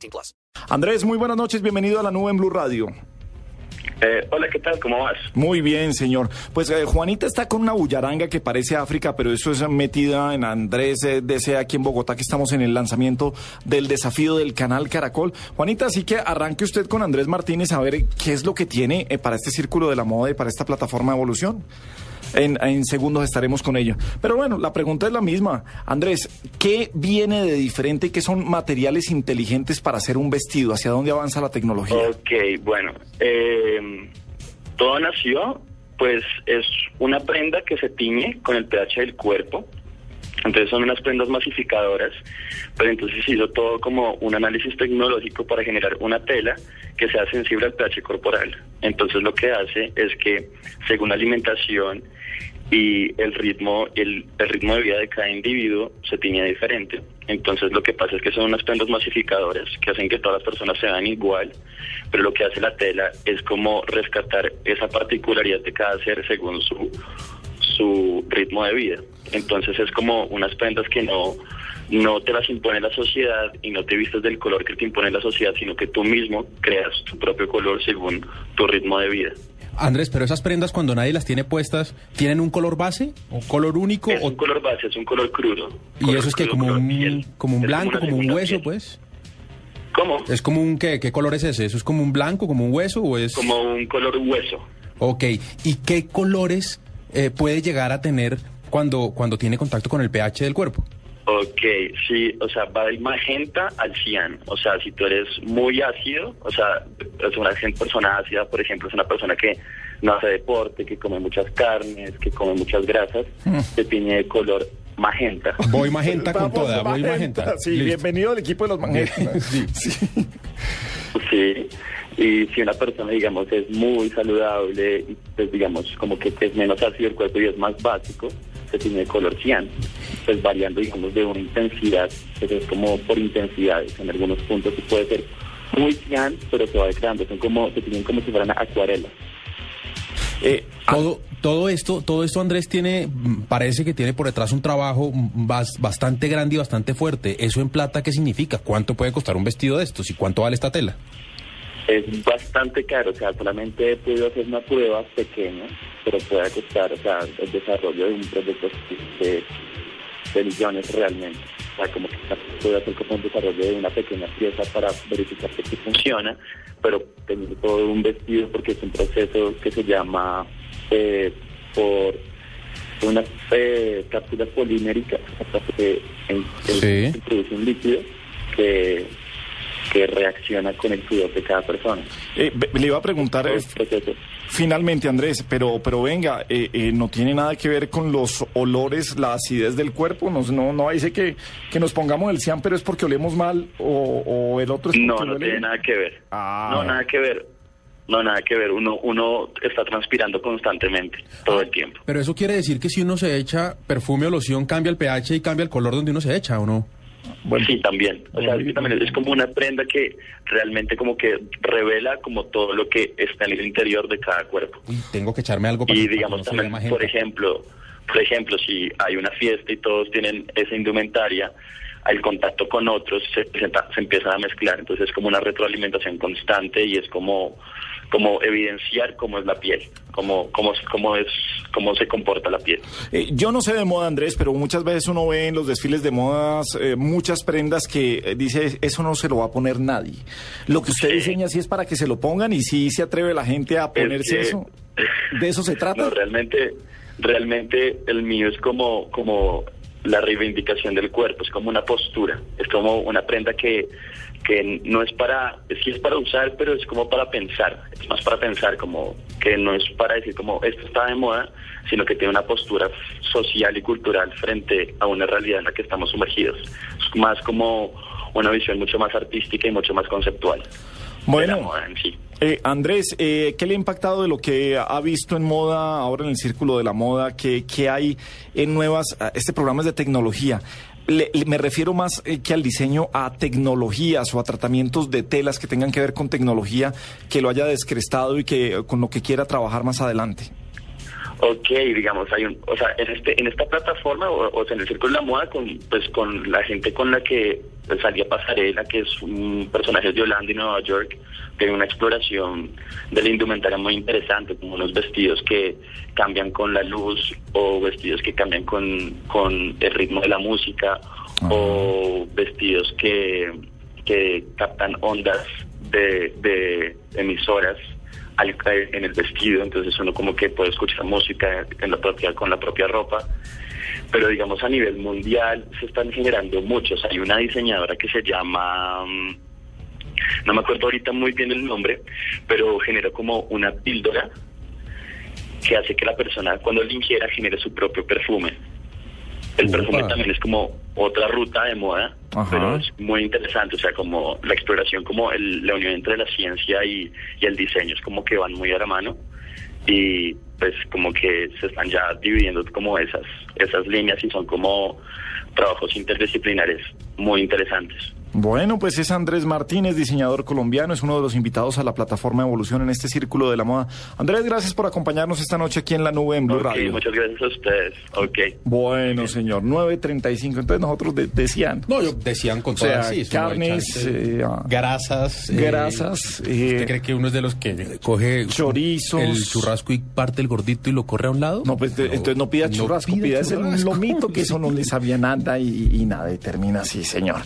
18 plus. Andrés, muy buenas noches. Bienvenido a la nube en Blue Radio. Eh, hola, ¿qué tal? ¿Cómo vas? Muy bien, señor. Pues eh, Juanita está con una bullaranga que parece África, pero eso es metida en Andrés eh, DC aquí en Bogotá, que estamos en el lanzamiento del desafío del canal Caracol. Juanita, así que arranque usted con Andrés Martínez a ver qué es lo que tiene eh, para este círculo de la moda y para esta plataforma de evolución. En, segundos estaremos con ella. Pero bueno, la pregunta es la misma. Andrés, ¿qué viene de diferente y qué son materiales inteligentes para hacer un vestido? ¿Hacia dónde avanza la tecnología? Ok, bueno. Eh, todo nació, pues es una prenda que se tiñe con el pH del cuerpo. Entonces son unas prendas masificadoras, pero entonces se hizo todo como un análisis tecnológico para generar una tela que sea sensible al pH corporal. Entonces lo que hace es que según la alimentación y el ritmo, el, el ritmo de vida de cada individuo se tiñe diferente. Entonces lo que pasa es que son unas prendas masificadoras que hacen que todas las personas se vean igual, pero lo que hace la tela es como rescatar esa particularidad de cada ser según su su ritmo de vida. Entonces es como unas prendas que no, no te las impone la sociedad y no te vistes del color que te impone la sociedad, sino que tú mismo creas tu propio color según tu ritmo de vida. Andrés, pero esas prendas cuando nadie las tiene puestas, ¿tienen un color base? ¿Un color único? Es o... un color base, es un color crudo. ¿Y color eso es que como un, piel. como un Es blanco, como un hueso, piel. pues? ¿Cómo? ¿Es como un qué? ¿Qué color es ese? ¿Eso es como un blanco, como un hueso o es...? Como un color hueso. Ok, ¿y qué colores eh, puede llegar a tener cuando, cuando tiene contacto con el pH del cuerpo? Ok, sí, o sea, va del magenta al cian. O sea, si tú eres muy ácido, o sea, es una persona ácida, por ejemplo, es una persona que no hace deporte, que come muchas carnes, que come muchas grasas, se tiene de color magenta. Voy magenta con Vamos, toda, voy magenta. Sí, Listo. bienvenido al equipo de los magnetas. Sí. Sí. Sí, y si una persona, digamos, es muy saludable, y, pues digamos, como que es menos ácido el cuerpo y es más básico, se tiene de color cian, pues variando, digamos, de una intensidad, pues es como por intensidades, en algunos puntos sí puede ser muy cian, pero se va degradando, son como, se tienen como si fueran acuarelas. Eh, ah, Todo, todo esto, todo esto Andrés tiene, mm, parece que tiene por detrás un trabajo mm, bas- bastante grande y bastante fuerte. ¿Eso en plata qué significa? ¿Cuánto puede costar un vestido de estos y cuánto vale esta tela? Es bastante caro, o sea, solamente he podido hacer una prueba pequeña, pero puede costar, o sea, el desarrollo de un producto de, de millones realmente. O sea, como que puede hacer como un desarrollo de una pequeña pieza para verificar que sí funciona, pero tener todo un vestido porque es un proceso que se llama eh, por unas eh, cápsulas poliméricas, hasta que Sí. se produce un líquido que que reacciona con el sudor de cada persona. eh, le iba a preguntar eh, finalmente, Andrés, pero, pero venga, eh, eh, no tiene nada que ver con los olores, la acidez del cuerpo. Nos, no, no dice que, que nos pongamos el cian, pero es porque olemos mal o, o el otro es No, porque no huele tiene nada que ver. Ah. No, nada que ver. No, nada que ver. Uno, uno está transpirando constantemente, todo el tiempo. Pero eso quiere decir que si uno se echa perfume o loción, cambia el pH y cambia el color donde uno se echa, ¿o no? Bueno, Sí, también. O sea, también es como una prenda que realmente como que revela como todo lo que está en el interior de cada cuerpo. Uy, tengo que echarme algo para Y que- para digamos que no también, por ejemplo, por ejemplo, si hay una fiesta y todos tienen esa indumentaria, al contacto con otros se, se, se empiezan a mezclar, entonces es como una retroalimentación constante y es como como evidenciar cómo es la piel, cómo cómo cómo es cómo se comporta la piel. Eh, yo no sé de moda, Andrés, pero muchas veces uno ve en los desfiles de modas eh, muchas prendas que eh, dice, eso no se lo va a poner nadie. Lo que usted Sí. diseña sí es para que se lo pongan y sí se atreve la gente a ponerse que- eso. ¿De eso se trata? No, realmente, realmente el mío es como, como la reivindicación del cuerpo, es como una postura, es como una prenda que, que no es para, sí es para usar, pero es como para pensar, es más para pensar, como que no es para decir como esto está de moda, sino que tiene una postura social y cultural frente a una realidad en la que estamos sumergidos. Es más como una visión mucho más artística y mucho más conceptual. Bueno, de la moda en sí. Eh, Andrés, eh, ¿qué le ha impactado de lo que ha visto en moda, ahora en el círculo de la moda? ¿Qué, qué hay en nuevas, ah, este programa es de tecnología? Le- le- me refiero más eh, que al diseño a tecnologías o a tratamientos de telas que tengan que ver con tecnología que lo haya descrestado y que eh, con lo que quiera trabajar más adelante. Ok, digamos, hay un, o sea, en este, en esta plataforma, o, o sea, en el círculo de la moda, con, pues con la gente con la que pues, salía Pasarela, que es un personaje de Holanda y Nueva York, tiene una exploración de la indumentaria muy interesante, como unos vestidos que cambian con la luz, o vestidos que cambian con, con el ritmo de la música, o vestidos que, que captan ondas de, de emisoras al caer en el vestido, entonces uno como que puede escuchar música en la propia, con la propia ropa, pero digamos a nivel mundial se están generando muchos. Hay una diseñadora que se llama, mm, no me acuerdo ahorita muy bien el nombre, pero generó como una píldora que hace que la persona cuando la ingiera genere su propio perfume. El perfume también es como otra ruta de moda, Ajá. pero es muy interesante, o sea, como la exploración, como el- la unión entre la ciencia y, y el diseño, es como que van muy a la mano y pues como que se están ya dividiendo como esas, esas líneas y son como trabajos interdisciplinares muy interesantes. Bueno, pues es Andrés Martínez, diseñador colombiano, es uno de los invitados a la plataforma Evolución en este círculo de la moda. Andrés, gracias por acompañarnos esta noche aquí en la nube en Blue Ok, Radio. muchas gracias a ustedes. Ok. Bueno, señor, 9.35. Entonces nosotros de- decían. No, yo decían con O sea, todas sí, carnes, eh, ah, grasas. eh, grasas, eh, ¿Usted cree que uno es de los que coge chorizos. el churrasco y parte el gordito y lo corre a un lado? No, pues entonces no pida churrasco, pida pida ese churrasco. lomito que eso no le sabía nada y, y nada, y termina así, señor.